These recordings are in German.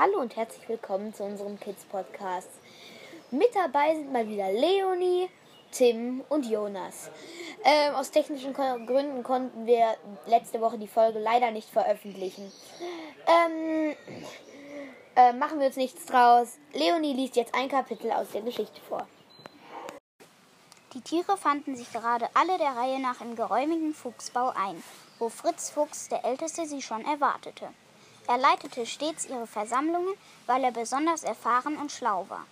Hallo und herzlich willkommen zu unserem Kids Podcast. Mit dabei sind mal wieder Leonie, Tim und Jonas. Ähm, aus technischen Gründen konnten wir letzte Woche die Folge leider nicht veröffentlichen. Ähm, äh, machen wir uns nichts draus. Leonie liest jetzt ein Kapitel aus der Geschichte vor. Die Tiere fanden sich gerade alle der Reihe nach im geräumigen Fuchsbau ein, wo Fritz Fuchs, der Älteste, sie schon erwartete. Er leitete stets ihre Versammlungen, weil er besonders erfahren und schlau war.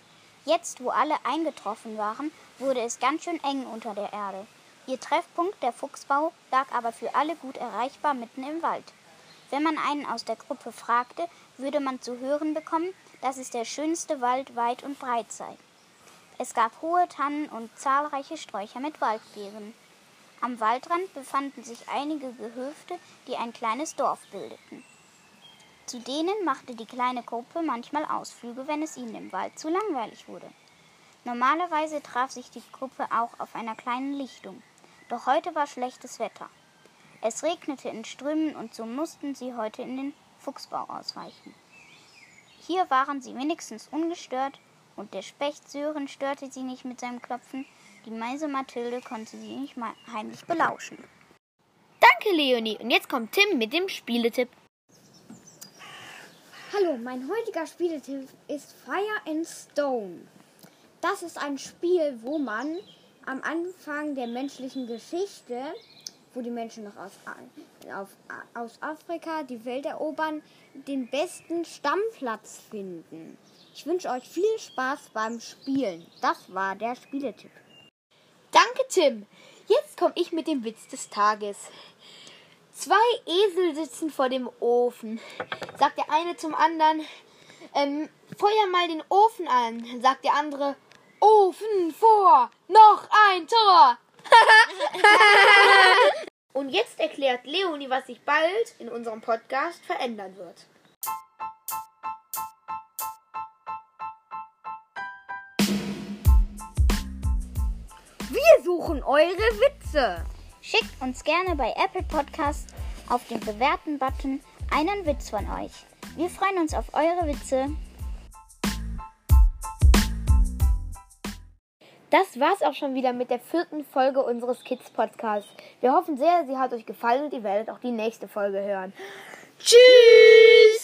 Jetzt, wo alle eingetroffen waren, wurde es ganz schön eng unter der Erde. Ihr Treffpunkt, der Fuchsbau, lag aber für alle gut erreichbar mitten im Wald. Wenn man einen aus der Gruppe fragte, würde man zu hören bekommen, dass es der schönste Wald weit und breit sei. Es gab hohe Tannen und zahlreiche Sträucher mit Waldbeeren. Am Waldrand befanden sich einige Gehöfte, die ein kleines Dorf bildeten. Zu denen machte die kleine Gruppe manchmal Ausflüge, wenn es ihnen im Wald zu langweilig wurde. Normalerweise traf sich die Gruppe auch auf einer kleinen Lichtung, doch heute war schlechtes Wetter. Es regnete in Strömen und so mussten sie heute in den Fuchsbau ausweichen. Hier waren sie wenigstens ungestört und der Specht Sören störte sie nicht mit seinem Klopfen. Die Meise Mathilde konnte sie nicht mal heimlich belauschen. Danke, Leonie. Und jetzt kommt Tim mit dem Spieletipp. Hallo, mein heutiger Spieletipp ist Fire and Stone. Das ist ein Spiel, wo man am Anfang der menschlichen Geschichte, wo die Menschen noch aus, auf, aus Afrika die Welt erobern, den besten Stammplatz finden. Ich wünsche euch viel Spaß beim Spielen. Das war der Spieletipp. Danke, Tim. Jetzt komme ich mit dem Witz des Tages. Zwei Esel sitzen vor dem Ofen. Sagt der eine zum anderen, ähm, feuer mal den Ofen an. Sagt der andere, Ofen vor, noch ein Tor. Und jetzt erklärt Leonie, was sich bald in unserem Podcast verändern wird. Wir suchen eure Witze. Schickt uns gerne bei Apple Podcast auf den bewerten Button einen Witz von euch. Wir freuen uns auf eure Witze. Das war's auch schon wieder mit der vierten Folge unseres Kids Podcasts. Wir hoffen sehr, sie hat euch gefallen und ihr werdet auch die nächste Folge hören. Tschüss!